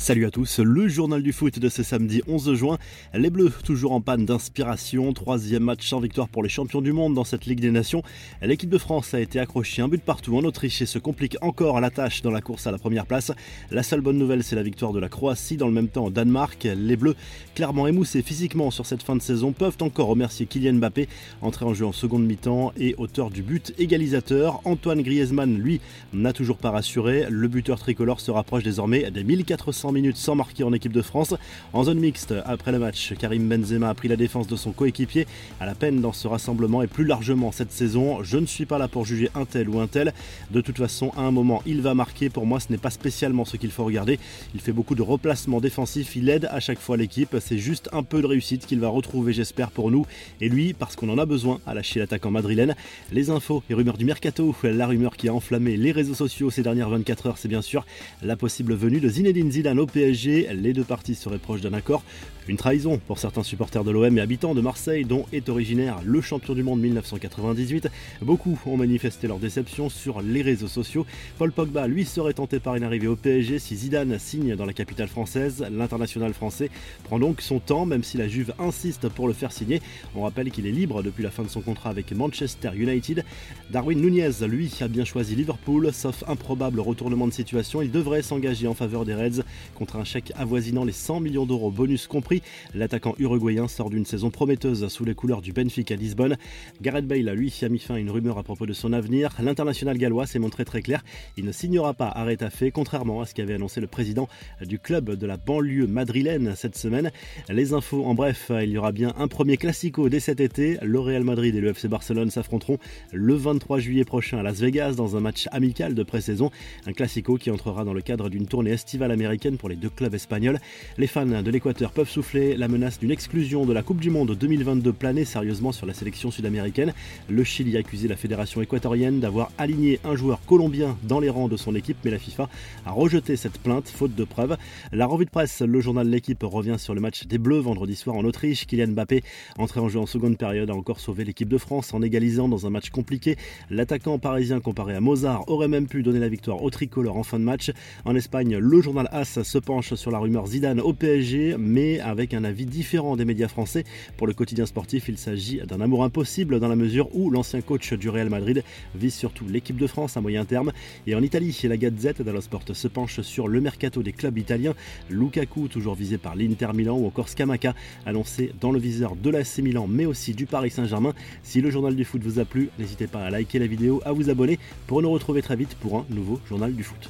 Salut à tous, le journal du foot de ce samedi 11 juin. Les Bleus toujours en panne d'inspiration, troisième match sans victoire pour les champions du monde dans cette Ligue des Nations. L'équipe de France a été accrochée un but partout en Autriche et se complique encore la tâche dans la course à la première place. La seule bonne nouvelle c'est la victoire de la Croatie dans le même temps au Danemark. Les Bleus, clairement émoussés physiquement sur cette fin de saison, peuvent encore remercier Kylian Mbappé, entré en jeu en seconde mi-temps et auteur du but égalisateur. Antoine Griezmann, lui, n'a toujours pas rassuré. Le buteur tricolore se rapproche désormais des 1400 minutes sans marquer en équipe de France. En zone mixte, après le match, Karim Benzema a pris la défense de son coéquipier à la peine dans ce rassemblement et plus largement cette saison. Je ne suis pas là pour juger un tel ou un tel. De toute façon, à un moment, il va marquer. Pour moi, ce n'est pas spécialement ce qu'il faut regarder. Il fait beaucoup de replacements défensifs. Il aide à chaque fois l'équipe. C'est juste un peu de réussite qu'il va retrouver, j'espère, pour nous. Et lui, parce qu'on en a besoin à lâcher l'attaquant madrilène. Les infos et rumeurs du mercato. La rumeur qui a enflammé les réseaux sociaux ces dernières 24 heures, c'est bien sûr la possible venue de Zinedine Zidane au PSG. Les deux parties seraient proches d'un accord. Une trahison pour certains supporters de l'OM et habitants de Marseille, dont est originaire le champion du monde 1998. Beaucoup ont manifesté leur déception sur les réseaux sociaux. Paul Pogba, lui, serait tenté par une arrivée au PSG si Zidane signe dans la capitale française. L'international français prend donc son temps, même si la Juve insiste pour le faire signer. On rappelle qu'il est libre depuis la fin de son contrat avec Manchester United. Darwin Nunez, lui, a bien choisi Liverpool, sauf improbable retournement de situation. Il devrait s'engager en faveur des Reds contre un chèque avoisinant les 100 millions d'euros bonus compris. L'attaquant uruguayen sort d'une saison prometteuse sous les couleurs du Benfica Lisbonne. Gareth Bale, lui, a mis fin à une rumeur à propos de son avenir. L'international gallois s'est montré très clair. Il ne signera pas à Retafe, contrairement à ce qu'avait annoncé le président du club de la banlieue madrilène cette semaine. Les infos en bref, il y aura bien un premier classico dès cet été. Le Real Madrid et le FC Barcelone s'affronteront le 23 juillet prochain à Las Vegas dans un match amical de pré-saison. Un classico qui entrera dans le cadre d'une tournée estivale américaine pour les deux clubs espagnols. Les fans de l'Équateur peuvent souffler. La menace d'une exclusion de la Coupe du Monde 2022 planait sérieusement sur la sélection sud-américaine. Le Chili a accusé la fédération équatorienne d'avoir aligné un joueur colombien dans les rangs de son équipe, mais la FIFA a rejeté cette plainte, faute de preuves. La revue de presse, le journal L'équipe revient sur le match des Bleus vendredi soir en Autriche. Kylian Mbappé, entré en jeu en seconde période, a encore sauvé l'équipe de France en égalisant dans un match compliqué. L'attaquant parisien comparé à Mozart aurait même pu donner la victoire au tricolore en fin de match. En Espagne, le journal AS se penche sur la rumeur Zidane au PSG, mais avec un avis différent des médias français. Pour le quotidien sportif, il s'agit d'un amour impossible dans la mesure où l'ancien coach du Real Madrid vise surtout l'équipe de France à moyen terme. Et en Italie, la Gazette dello Sport se penche sur le mercato des clubs italiens. Lukaku, toujours visé par l'Inter Milan, ou encore Scamaca, annoncé dans le viseur de l'AC Milan, mais aussi du Paris Saint-Germain. Si le journal du foot vous a plu, n'hésitez pas à liker la vidéo, à vous abonner pour nous retrouver très vite pour un nouveau journal du foot.